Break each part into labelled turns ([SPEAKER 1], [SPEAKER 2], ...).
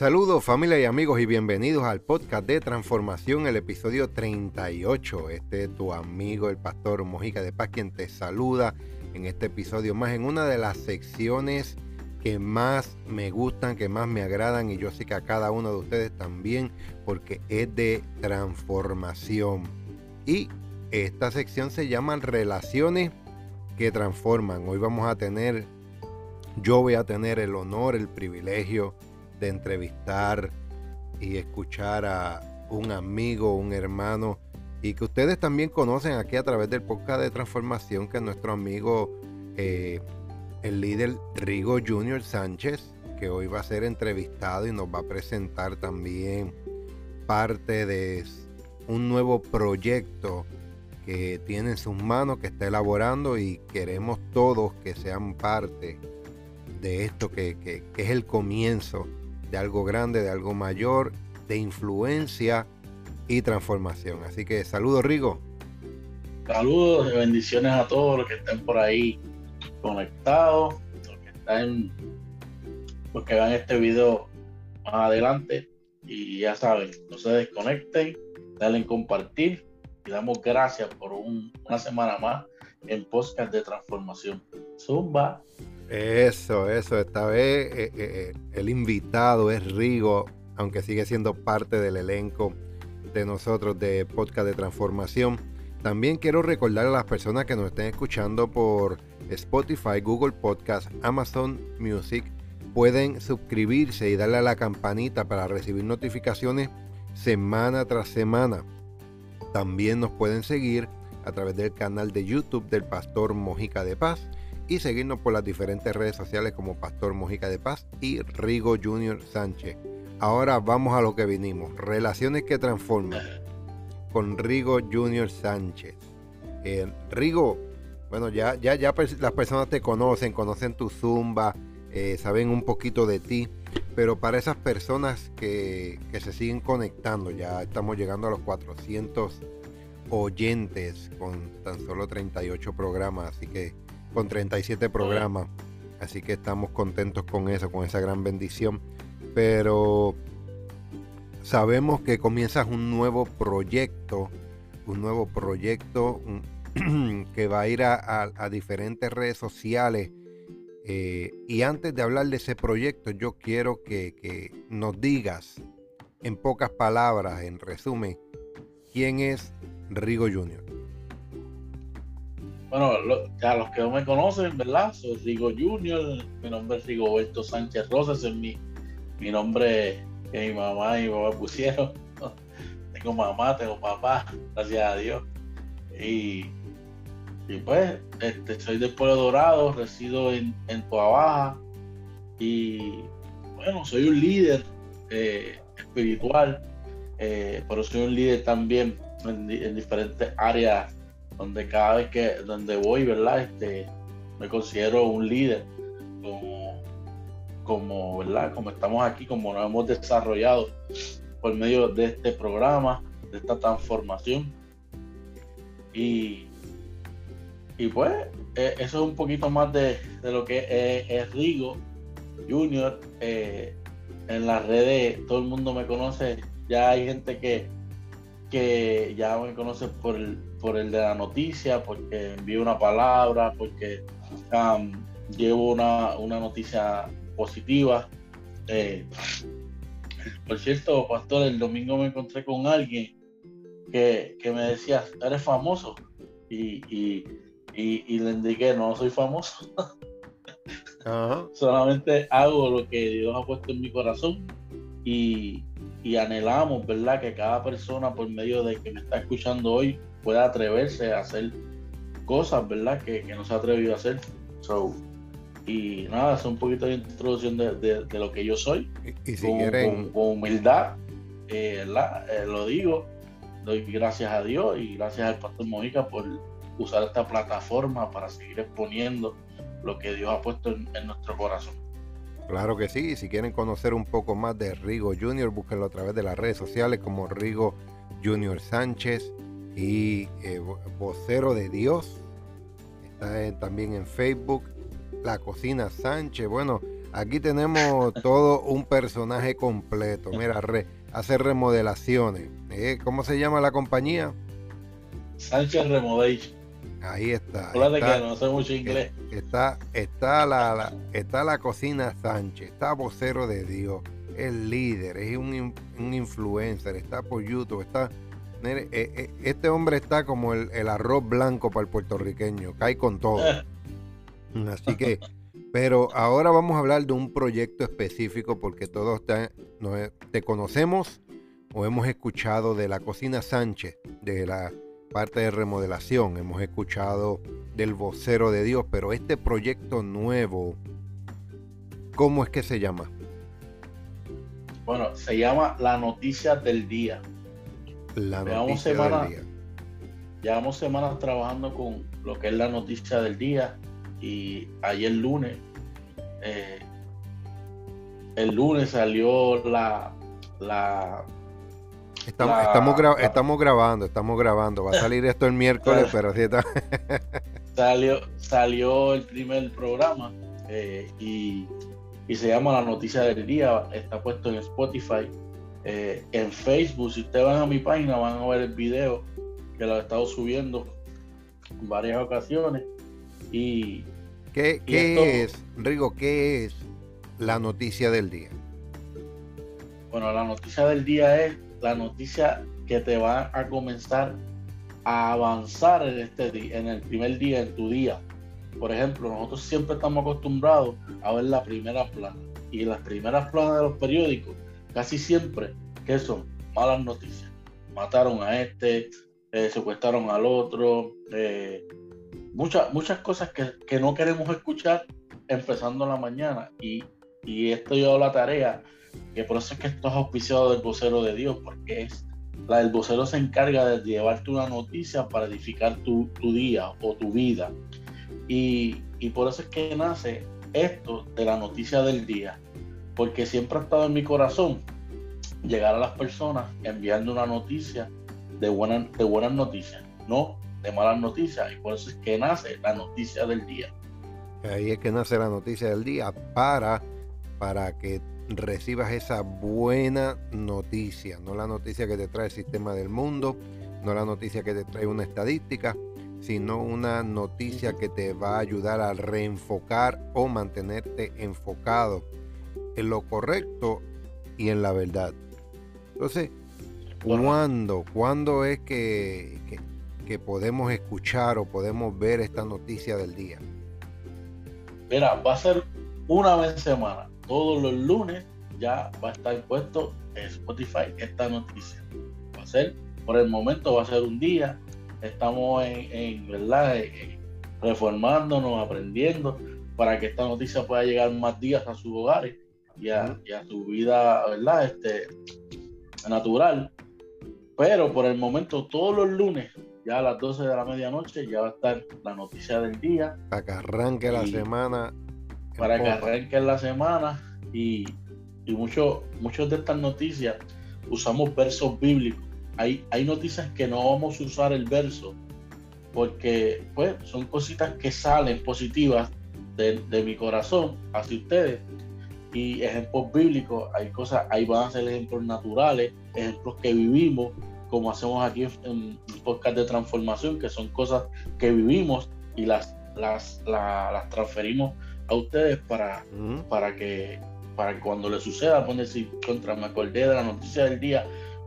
[SPEAKER 1] Saludos familia y amigos y bienvenidos al podcast de transformación, el episodio 38. Este es tu amigo el pastor Mojica de Paz quien te saluda en este episodio más en una de las secciones que más me gustan, que más me agradan y yo sé que a cada uno de ustedes también porque es de transformación. Y esta sección se llama Relaciones que transforman. Hoy vamos a tener, yo voy a tener el honor, el privilegio de entrevistar y escuchar a un amigo, un hermano y que ustedes también conocen aquí a través del podcast de transformación que es nuestro amigo eh, el líder Rigo Junior Sánchez que hoy va a ser entrevistado y nos va a presentar también parte de un nuevo proyecto que tiene en sus manos, que está elaborando y queremos todos que sean parte de esto que, que es el comienzo de algo grande, de algo mayor, de influencia y transformación. Así que saludos Rigo.
[SPEAKER 2] Saludos y bendiciones a todos los que estén por ahí conectados, los que están, los que vean este video más adelante. Y ya saben, no se desconecten, denle en compartir y damos gracias por una semana más en podcast de transformación. Zumba.
[SPEAKER 1] Eso, eso. Esta vez eh, eh, eh, el invitado es Rigo, aunque sigue siendo parte del elenco de nosotros de Podcast de Transformación. También quiero recordar a las personas que nos estén escuchando por Spotify, Google Podcast, Amazon Music, pueden suscribirse y darle a la campanita para recibir notificaciones semana tras semana. También nos pueden seguir a través del canal de YouTube del Pastor Mojica de Paz y seguirnos por las diferentes redes sociales como Pastor Mojica de Paz y Rigo Junior Sánchez. Ahora vamos a lo que vinimos. Relaciones que transforman con Rigo Junior Sánchez. Eh, Rigo, bueno, ya, ya, ya las personas te conocen, conocen tu zumba, eh, saben un poquito de ti, pero para esas personas que, que, se siguen conectando, ya estamos llegando a los 400 oyentes con tan solo 38 programas, así que con 37 programas. Así que estamos contentos con eso, con esa gran bendición. Pero sabemos que comienzas un nuevo proyecto, un nuevo proyecto que va a ir a, diferentes redes sociales. Eh, y antes de hablar de ese proyecto, yo quiero que, que nos digas en pocas palabras, en resumen, quién es Rigo Junior.
[SPEAKER 2] Bueno, ya los que no me conocen, ¿verdad? Soy Rigo Junior, mi nombre es Rigoberto Sánchez Rosas, es mi, mi nombre que mi mamá y mi papá pusieron. tengo mamá, tengo papá, gracias a Dios. Y, y pues, este, soy del Pueblo Dorado, resido en, en Baja y bueno, soy un líder eh, espiritual, eh, pero soy un líder también en diferentes áreas donde cada vez que donde voy, ¿verdad? Este, me considero un líder, como, como, ¿verdad? Como estamos aquí, como nos hemos desarrollado por medio de este programa, de esta transformación. Y, y pues, eh, eso es un poquito más de, lo que es, Rigo Junior. Eh, en las redes todo el mundo me conoce, ya hay gente que, que ya me conoce por el, por el de la noticia, porque envío una palabra, porque llevo una, noticia positiva. Eh, por cierto, pastor, el domingo me encontré con alguien que, me decía, eres famoso. Y, le indiqué, no soy famoso. Solamente hago lo que Dios ha puesto en mi corazón y, y anhelamos, ¿verdad? Que cada persona por medio de que me está escuchando hoy pueda atreverse a hacer cosas, ¿verdad? Que, no se ha atrevido a hacer. So, y nada, es un poquito de introducción de, lo que yo soy.
[SPEAKER 1] Y, si con, quieren...
[SPEAKER 2] con, humildad, eh, eh, lo digo, doy gracias a Dios y gracias al Pastor Mojica por usar esta plataforma para seguir exponiendo lo que Dios ha puesto en, en nuestro corazón.
[SPEAKER 1] Claro que sí, si quieren conocer un poco más de Rigo Junior, búsquenlo a través de las redes sociales como Rigo Junior Sánchez y eh, vocero de Dios. Está también en Facebook. La Cocina Sánchez. Bueno, Aquí tenemos todo un personaje completo. Mira, hace remodelaciones. Eh, ¿Cómo se llama la compañía?
[SPEAKER 2] Sánchez Remodelation.
[SPEAKER 1] Ahí está.
[SPEAKER 2] Está, que no sé mucho inglés.
[SPEAKER 1] Está, está, la, está la cocina Sánchez, está vocero de Dios, es líder, es un, un influencer, está por YouTube, está. Eh, eh, este hombre está como el, el, arroz blanco para el puertorriqueño, cae con todo. Así que, pero ahora vamos a hablar de un proyecto específico porque todos te, te conocemos o hemos escuchado de la cocina Sánchez, de la parte de remodelación, hemos escuchado del vocero de Dios, pero este proyecto nuevo, ¿cómo es que se llama?
[SPEAKER 2] Bueno, se llama La Noticia del Día.
[SPEAKER 1] La Noticia del Día.
[SPEAKER 2] Llevamos semanas trabajando con lo que es la noticia del día y ayer lunes, eh, el lunes salió la, la
[SPEAKER 1] Estamos, estamos, grabando, estamos grabando. Va a salir esto el miércoles, pero sí está.
[SPEAKER 2] salió, salió el primer programa eh, y, se llama La Noticia del Día. Está puesto en Spotify. Eh, en Facebook, si ustedes van a mi página, van a ver el video que lo he estado subiendo en varias ocasiones. Y.
[SPEAKER 1] ¿Qué, es, Rigo, qué es la noticia del día?
[SPEAKER 2] Bueno, la noticia del día es la noticia que te va a comenzar a avanzar en este día, en el primer día, en tu día. Por ejemplo, nosotros siempre estamos acostumbrados a ver la primera plana. Y las primeras planas de los periódicos, casi siempre, que son malas noticias. Mataron a este, eh, secuestraron al otro, eh, muchas, muchas cosas que, no queremos escuchar empezando la mañana. Y, y esto yo la tarea que por eso es que esto es auspiciado del vocero de Dios, porque es la del vocero se encarga de llevarte una noticia para edificar tu, día o tu vida. Y, por eso es que nace esto de la noticia del día, porque siempre ha estado en mi corazón llegar a las personas enviando una noticia de, buena, de buenas noticias, no de malas noticias, y por eso es que nace la noticia del día.
[SPEAKER 1] Ahí es que nace la noticia del día para, para que recibas esa buena noticia, no la noticia que te trae el sistema del mundo, no la noticia que te trae una estadística, sino una noticia que te va a ayudar a reenfocar o mantenerte enfocado en lo correcto y en la verdad. Entonces, ¿cuándo, ¿cuándo es que, que, que podemos escuchar o podemos ver esta noticia del día?
[SPEAKER 2] Mira, va a ser una vez semana todos los lunes ya va a estar puesto en Spotify esta noticia. Va a ser, por el momento va a ser un día. Estamos en, verdad reformándonos, aprendiendo para que esta noticia pueda llegar más días a sus hogares y a, su vida, ¿verdad? Este, natural. Pero por el momento, todos los lunes, ya a las 12 de la medianoche, ya va a estar la noticia del día.
[SPEAKER 1] Para que arranque la semana
[SPEAKER 2] para que arranquen la semana y, y muchos de estas noticias usamos versos bíblicos. Hay, hay noticias que no vamos a usar el verso porque pues son cositas que salen positivas de, mi corazón hacia ustedes y ejemplos bíblicos, hay cosas, ahí van a ser ejemplos naturales, ejemplos que vivimos, como hacemos aquí en, en podcast de transformación, que son cosas que vivimos y las, las, las transferimos a ustedes para, para que para cuando le suceda, poner decir, contra, me acordé de la noticia del día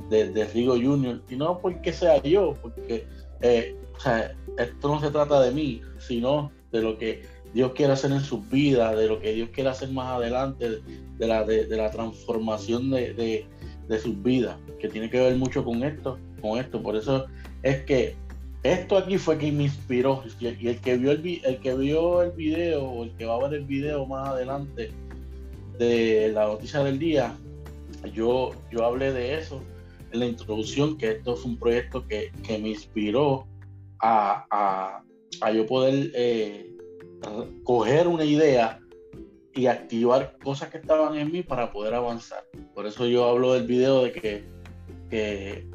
[SPEAKER 2] de, de Rigo Junior, y no porque sea yo, porque eh, esto no se trata de mí, sino de lo que Dios quiere hacer en sus vidas, de lo que Dios quiere hacer más adelante, de la, de, la transformación de, de, sus vidas, que tiene que ver mucho con esto, con esto. Por eso es que esto aquí fue que me inspiró y el que vio el, el que vio el video o el que va a ver el video más adelante de la noticia del día yo yo hablé de eso en la introducción que esto es un proyecto que, me inspiró a, a, yo poder eh, coger una idea y activar cosas que estaban en mí para poder avanzar. Por eso yo hablo del video de que, que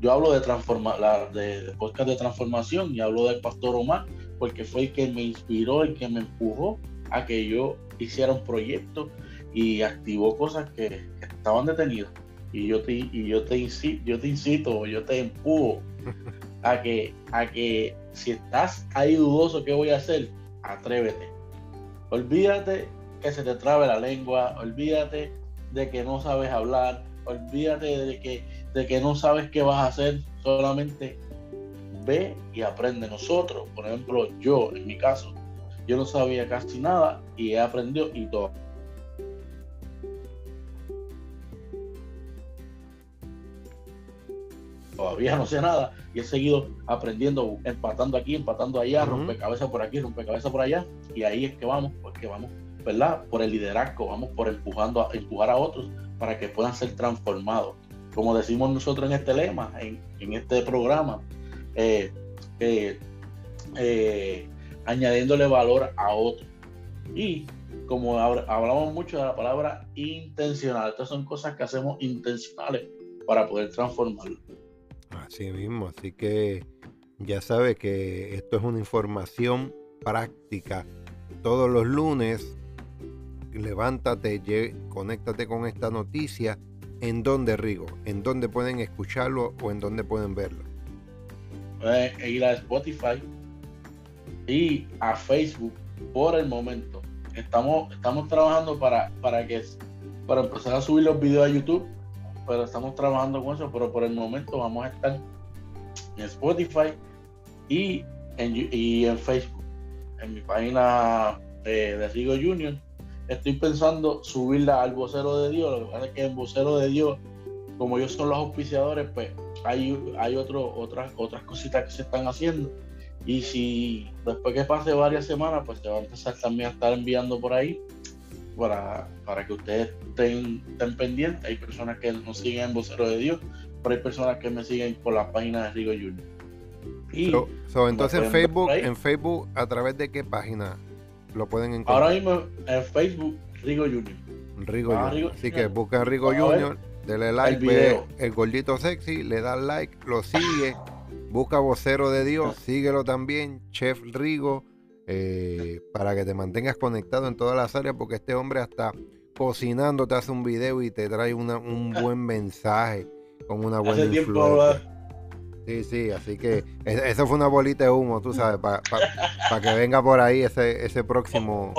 [SPEAKER 2] yo hablo de, transforma, de, podcast de transformación y hablo del pastor Omar, porque fue el que me inspiró, el que me empujó a que yo hiciera un proyecto y activó cosas que, estaban detenidas. Y yo te, y yo te incito, yo te incito, yo te empujo a que, a que si estás ahí dudoso qué voy a hacer, atrévete. Olvídate que se te trabe la lengua, olvídate de que no sabes hablar, olvídate de que, de que no sabes qué vas a hacer, solamente ve y aprende. Nosotros, por ejemplo, yo en mi caso, yo no sabía casi nada y he aprendido y todo. Todavía no sé nada y he seguido aprendiendo, empatando aquí, empatando allá, rompe cabeza por aquí, cabeza por allá y ahí es que vamos, porque vamos, ¿verdad? Por el liderazgo, vamos por empujando a, empujar a otros para que puedan ser transformados. Como decimos nosotros en este lema, en, este programa, eh, eh, eh, añadiéndole valor a otro. Y como hablamos mucho de la palabra intencional, estas son cosas que hacemos intencionales para poder transformarlo.
[SPEAKER 1] Así mismo, así que ya sabe que esto es una información práctica. Todos los lunes, levántate, conéctate con esta noticia. ¿En dónde, Rigo? ¿En dónde pueden escucharlo o en dónde pueden verlo?
[SPEAKER 2] ir a Spotify y a Facebook por el momento. Estamos, estamos trabajando para, para, que, para empezar a subir los videos a YouTube, pero estamos trabajando con eso, pero por el momento vamos a estar en Spotify y en, y en Facebook. En mi página eh, de Rigo Junior estoy pensando subirla al vocero de Dios. Lo que pasa es que en vocero de Dios, como ellos son los auspiciadores, pues hay, hay otro, otras, otras cositas que se están haciendo. Y si después que pase varias semanas, pues se va a empezar también a estar enviando por ahí para, para que ustedes estén, estén pendientes. Hay personas que nos siguen en Vocero de Dios, pero hay personas que me siguen por la página de Rigo Junior.
[SPEAKER 1] Y entonces en Facebook, en Facebook, ¿a través de qué página lo pueden encontrar?
[SPEAKER 2] Ahora mismo en Facebook, Rigo Junior.
[SPEAKER 1] Rigo ah, Junior. Así que busca Rigo Junior Dele like, el, ve el gordito sexy, le da like, lo sigue, busca vocero de Dios, síguelo también, Chef Rigo, eh, para que te mantengas conectado en todas las áreas, porque este hombre hasta cocinando te hace un video y te trae un buen mensaje con una buena influencia. Sí, sí, así que eso fue una bolita de humo, tú sabes, para que venga por ahí ese, ese próximo.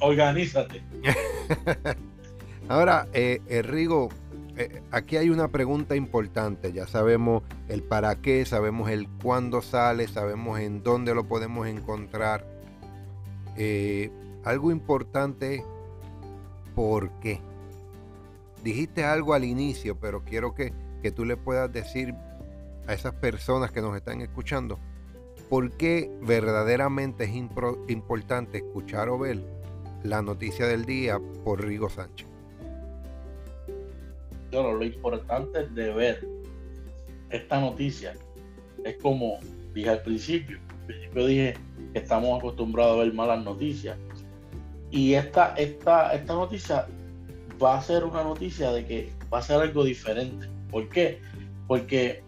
[SPEAKER 2] organízate.
[SPEAKER 1] Ahora, eh, eh, Rigo, eh, aquí hay una pregunta importante. Ya sabemos el para qué, sabemos el cuándo sale, sabemos en dónde lo podemos encontrar. Eh, algo importante, ¿por qué? Dijiste algo al inicio, pero quiero que, que tú le puedas decir a esas personas que nos están escuchando, ¿por qué verdaderamente es importante escuchar o ver la noticia del día por Rigo Sánchez?
[SPEAKER 2] lo importante de ver esta noticia es como dije al principio. Al principio dije que estamos acostumbrados a ver malas noticias. Y esta, esta, esta noticia va a ser una noticia de que va a ser algo diferente. ¿Por qué? Porque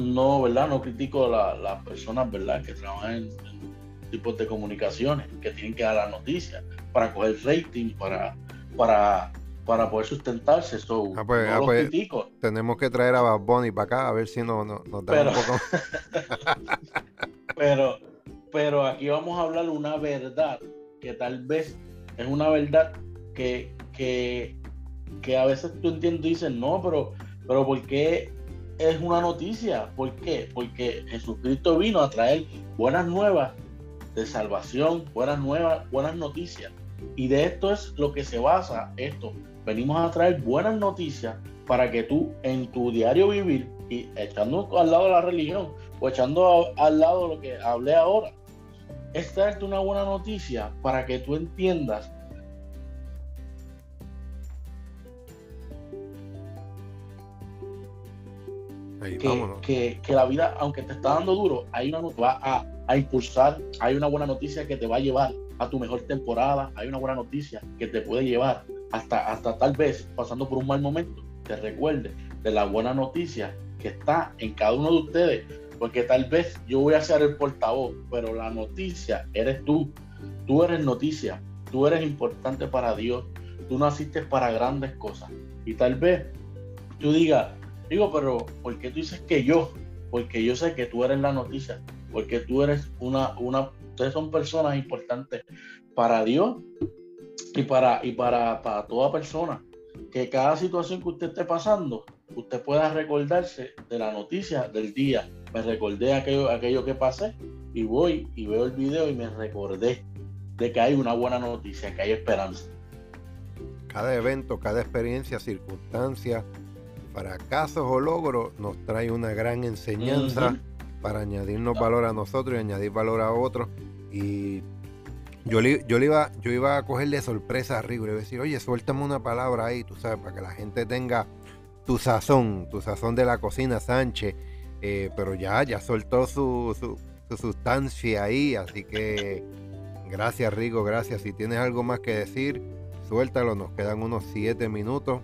[SPEAKER 2] no, ¿verdad? No critico a las personas, ¿verdad? Que trabajan en, tipos de comunicaciones, que tienen que dar las noticias para coger rating, para, para para poder sustentarse. eso ah, pues, ah, pues,
[SPEAKER 1] tenemos que traer a Bad Bunny para acá a ver si no, no, nos da pero, un poco.
[SPEAKER 2] pero, pero aquí vamos a hablar una verdad que tal vez es una verdad que, que, que a veces tú entiendes y dices, no, pero, pero ¿por qué es una noticia? ¿Por qué? Porque Jesucristo vino a traer buenas nuevas de salvación, buenas nuevas, buenas noticias. Y de esto es lo que se basa esto, venimos a traer buenas noticias para que tú en tu diario vivir, y echando al lado la religión o echando al lado lo que hablé ahora, es una buena noticia para que tú entiendas que, que, la vida, aunque te está dando duro, hay una va a, a, impulsar, hay una buena noticia que te va a llevar a tu mejor temporada, hay una buena noticia que te puede llevar hasta, hasta tal vez pasando por un mal momento, te recuerde de la buena noticia que está en cada uno de ustedes, porque tal vez yo voy a ser el portavoz, pero la noticia eres tú, Tú eres noticia, tú eres importante para Dios, tú naciste para grandes cosas. Y tal vez tú digas, digo, pero ¿por qué tú dices que yo? Porque yo sé que tú eres la noticia, porque tú eres una, una, ustedes son personas importantes para Dios y para, y para, para toda persona. Que cada situación que usted esté pasando, usted pueda recordarse de la noticia del día. Me recordé aquello, aquello que pasé y voy y veo el video y me recordé de que hay una buena noticia, que hay esperanza.
[SPEAKER 1] Cada evento, cada experiencia, circunstancia, fracasos o logros nos trae una gran enseñanza para añadirnos valor a nosotros y añadir valor a otros. Y yo le, yo le iba, yo iba a cogerle sorpresa a Rigo y le iba a decir, oye, suéltame una palabra ahí, tú sabes, para que la gente tenga tu sazón, tu sazón de la cocina, Sánchez. Eh, pero ya, ya soltó su, su, su, sustancia ahí, así que gracias Rigo, gracias. Si tienes algo más que decir, suéltalo, nos quedan unos siete minutos.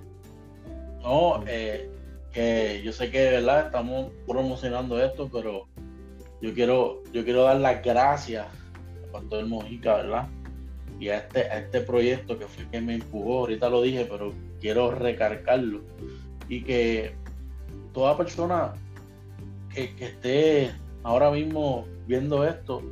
[SPEAKER 2] No, eh, que yo sé que verdad estamos promocionando esto, pero yo quiero, yo quiero dar las gracias a Pastor Mojica, ¿verdad? Y a este, a este proyecto que fue que me empujó, ahorita lo dije, pero quiero recargarlo. Y que toda persona que, esté ahora mismo viendo esto,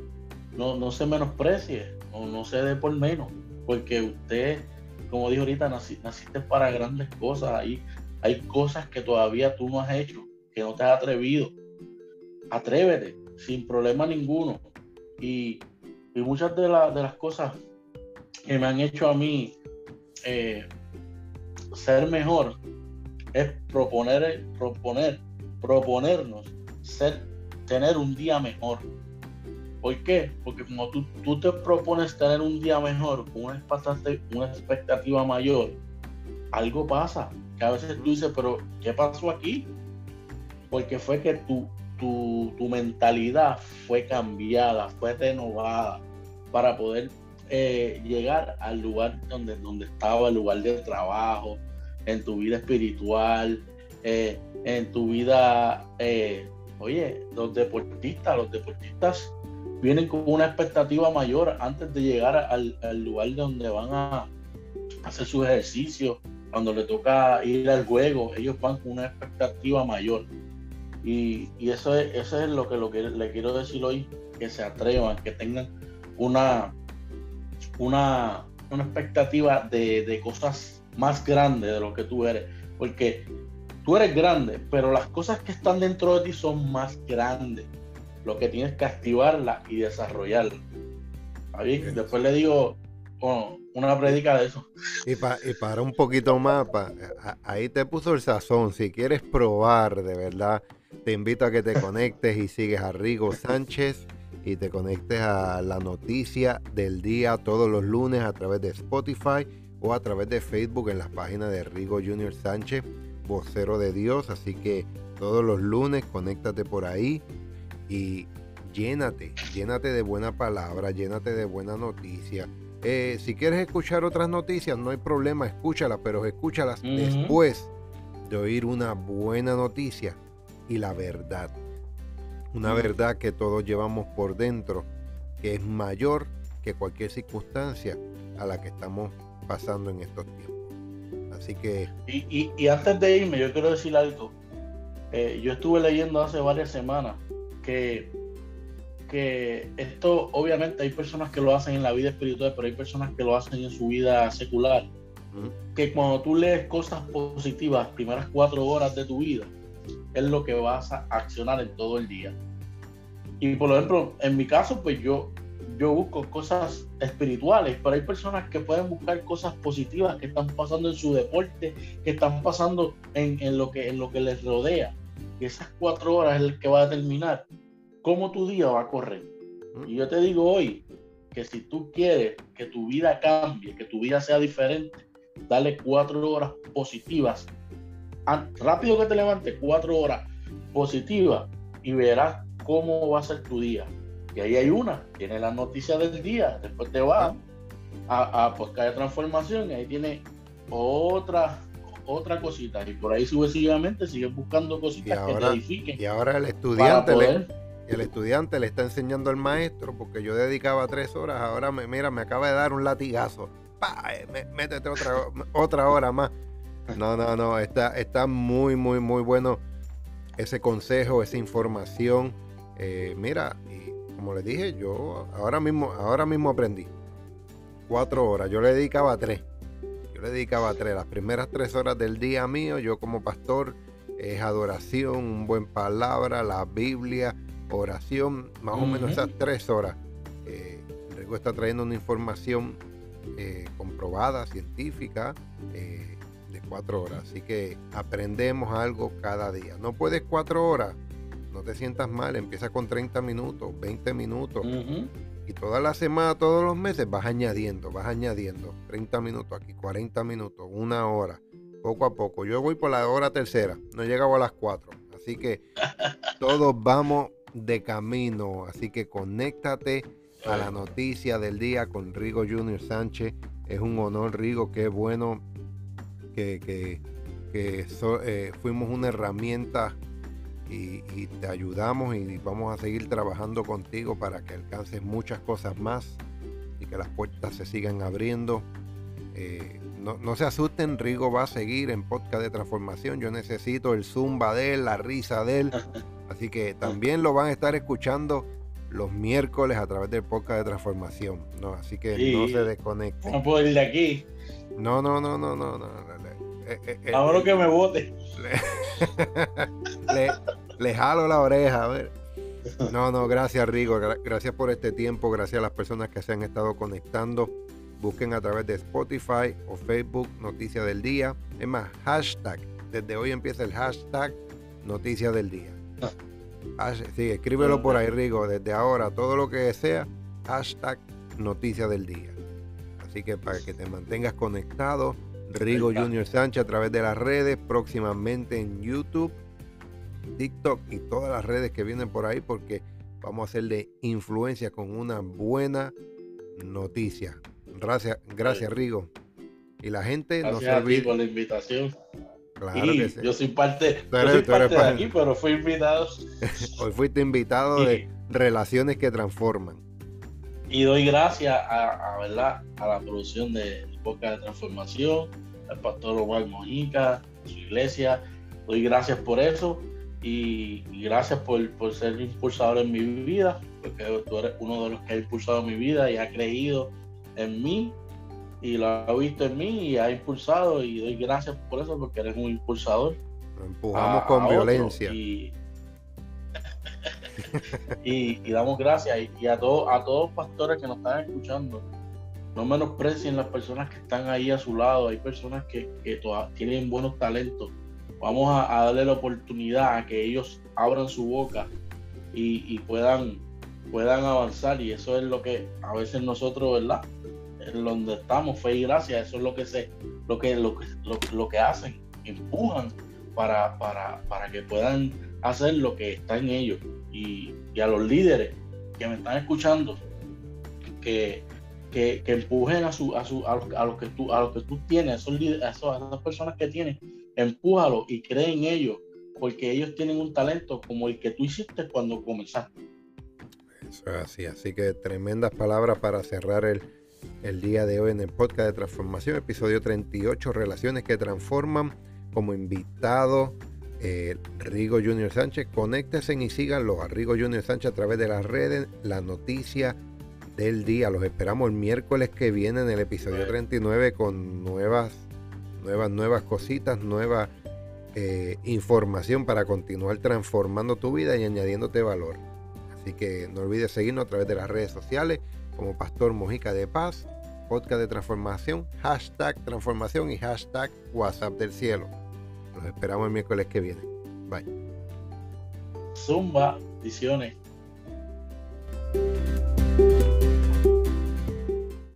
[SPEAKER 2] no, no se menosprecie, o no se dé por menos, porque usted, como dijo ahorita, naciste para grandes cosas. Ahí hay cosas que todavía tú no has hecho, que no te has atrevido. Atrévete, sin problema ninguno. Y, muchas de, de, las cosas que me han hecho a mí eh, ser mejor es proponer, proponer, proponernos ser, tener un día mejor. ¿Por qué? Porque como tú, tú te propones tener un día mejor con una expectativa mayor, algo pasa que a veces tú dices, pero ¿qué pasó aquí? Porque fue que tu, tu, mentalidad fue cambiada, fue renovada para poder eh, llegar al lugar donde, donde estaba, el lugar de trabajo, en tu vida espiritual, eh, en tu vida, eh, oye, los deportistas, los deportistas vienen con una expectativa mayor antes de llegar al, al lugar donde van a hacer sus ejercicios, cuando le toca ir al juego, ellos van con una expectativa mayor. Y, eso, es, eso es lo que, lo que le quiero decir hoy, que se atrevan, que tengan una, una, una expectativa de, de cosas más grandes de lo que tú eres. Porque tú eres grande, pero las cosas que están dentro de ti son más grandes. Lo que tienes que activarlas y desarrollarlas. Después le digo, una predica de eso.
[SPEAKER 1] Y, para un poquito más, ahí te puso el sazón. Si quieres probar de verdad, te invito a que te conectes y sigues a Rigo Sánchez y te conectes a la noticia del día todos los lunes a través de Spotify o a través de Facebook en las páginas de Rigo Junior Sánchez, vocero de Dios. Así que todos los lunes conéctate por ahí y llénate, llénate de buena palabra, llénate de buena noticia eh, si quieres escuchar otras noticias, no hay problema, escúchalas, pero escúchalas después de oír una buena noticia y la verdad. Una verdad que todos llevamos por dentro, que es mayor que cualquier circunstancia a la que estamos pasando en estos tiempos. Así que...
[SPEAKER 2] Y, antes de irme, yo quiero decir algo. Eh, yo estuve leyendo hace varias semanas que que esto obviamente hay personas que lo hacen en la vida espiritual, pero hay personas que lo hacen en su vida secular. Que cuando tú lees cosas positivas, primeras cuatro horas de tu vida, es lo que vas a accionar en todo el día. Y por ejemplo, en mi caso, pues yo, yo busco cosas espirituales, pero hay personas que pueden buscar cosas positivas que están pasando en su deporte, que están pasando en, en lo, que, en lo que les rodea. Y esas cuatro horas es el que va a determinar cómo tu día va a correr. Y yo te digo hoy que si tú quieres que tu vida cambie, que tu vida sea diferente, dale cuatro horas positivas. Rápido que te levantes, cuatro horas positivas y verás cómo va a ser tu día. Y ahí hay una, tiene la noticia del día, después te vas a, a de transformación y ahí tiene otra otra cosita y por ahí sucesivamente sigues buscando cositas que te edifiquen.
[SPEAKER 1] Y ahora el estudiante el estudiante le está enseñando al maestro, porque yo dedicaba tres horas, ahora me, mira, me acaba de dar un latigazo. Eh, métete otra, otra hora más. No, no, no, está, está muy, muy, muy bueno ese consejo, esa información. Eh, mira, y como le dije, yo ahora mismo, ahora mismo aprendí. Cuatro horas, yo le dedicaba tres. Yo le dedicaba tres. Las primeras tres horas del día mío, yo como pastor, es adoración, un buen palabra, la Biblia, oración, más o menos esas tres horas. Eh, Rico está trayendo una información eh, comprobada, científica, eh, de cuatro horas. Así que aprendemos algo cada día. No puedes cuatro horas, no te sientas mal, empieza con 30 minutos, 20 minutos. Y toda la semana, todos los meses vas añadiendo, vas añadiendo 30 minutos aquí, 40 minutos, una hora, poco a poco. Yo voy por la hora tercera, no he llegado a las 4. Así que todos vamos de camino. Así que conéctate a la noticia del día con Rigo Junior Sánchez. Es un honor, Rigo, qué bueno que, que, eh, fuimos una herramienta y, te ayudamos y vamos a seguir trabajando contigo para que alcances muchas cosas más y que las puertas se sigan abriendo. Eh, no, no, se asusten, Rigo va a seguir en podcast de transformación. Yo necesito el zumba de él, la risa de él. Así que también lo van a estar escuchando los miércoles a través del podcast de transformación. No, así que no se desconecten.
[SPEAKER 2] No puedo ir de aquí.
[SPEAKER 1] No, no, no, no, no, no.
[SPEAKER 2] Eh, eh, eh, Ahora que me vote.
[SPEAKER 1] Le, le, jalo la oreja, a ver. No, no, gracias Rigo, gracias por este tiempo, gracias a las personas que se han estado conectando. Busquen a través de Spotify o Facebook Noticia del Día. Es más, hashtag. Desde hoy empieza el hashtag Noticia del Día. Ah, sí, escríbelo por ahí, Rigo. Desde ahora, todo lo que sea, hashtag noticia del día. Así que para que te mantengas conectado, Rigo Junior Sánchez a través de las redes, próximamente en YouTube, TikTok y todas las redes que vienen por ahí, porque vamos a hacerle influencia con una buena noticia. Gracias, gracias, Rigo. Y la gente
[SPEAKER 2] no se olvide. por la invitación. Claro que sí. Yo soy parte, yo soy parte de aquí, pero fui invitado.
[SPEAKER 1] Hoy fuiste invitado de Relaciones que Transforman.
[SPEAKER 2] Y doy gracias a, ¿verdad? a la producción de Boca de Transformación, al pastor Omar Mojica, a su iglesia. Doy gracias por eso y, gracias por, por, ser impulsador en mi vida, porque tú eres uno de los que ha impulsado mi vida y ha creído en mí y lo ha visto en mí y ha impulsado y doy gracias por eso porque eres un impulsador.
[SPEAKER 1] Lo empujamos con violencia.
[SPEAKER 2] Y, y, damos gracias y, a todos a todos los pastores que nos están escuchando. No menosprecien las personas que están ahí a su lado. Hay personas que, que tienen buenos talentos. Vamos a, darle la oportunidad a que ellos abran su boca y, y puedan, puedan avanzar. Y eso es lo que a veces nosotros, ¿verdad? en donde estamos, fe y gracia, eso es lo que se, lo que, lo que, lo, que hacen, empujan para, para, para, que puedan hacer lo que está en ellos. Y, a los líderes que me están escuchando, que, que, empujen a, su, a, su, a, los, que tú, a los que tú tienes, esos a, esas personas que tienes, empújalos y cree en ellos, porque ellos tienen un talento como el que tú hiciste cuando comenzaste.
[SPEAKER 1] Eso es así, así que tremendas palabras para cerrar el, el día de hoy en el podcast de transformación, episodio 38, Relaciones que Transforman, como invitado eh, Rigo Junior Sánchez. Conéctense y síganlo a Rigo Junior Sánchez a través de las redes, la noticia del día. Los esperamos el miércoles que viene en el episodio 39 con nuevas, nuevas, nuevas cositas, nueva eh, información para continuar transformando tu vida y añadiéndote valor. Así que no olvides seguirnos a través de las redes sociales como Pastor Mojica de Paz, podcast de transformación, hashtag transformación y hashtag WhatsApp del cielo. Los esperamos el miércoles que viene. Bye.
[SPEAKER 2] Zumba, visiones.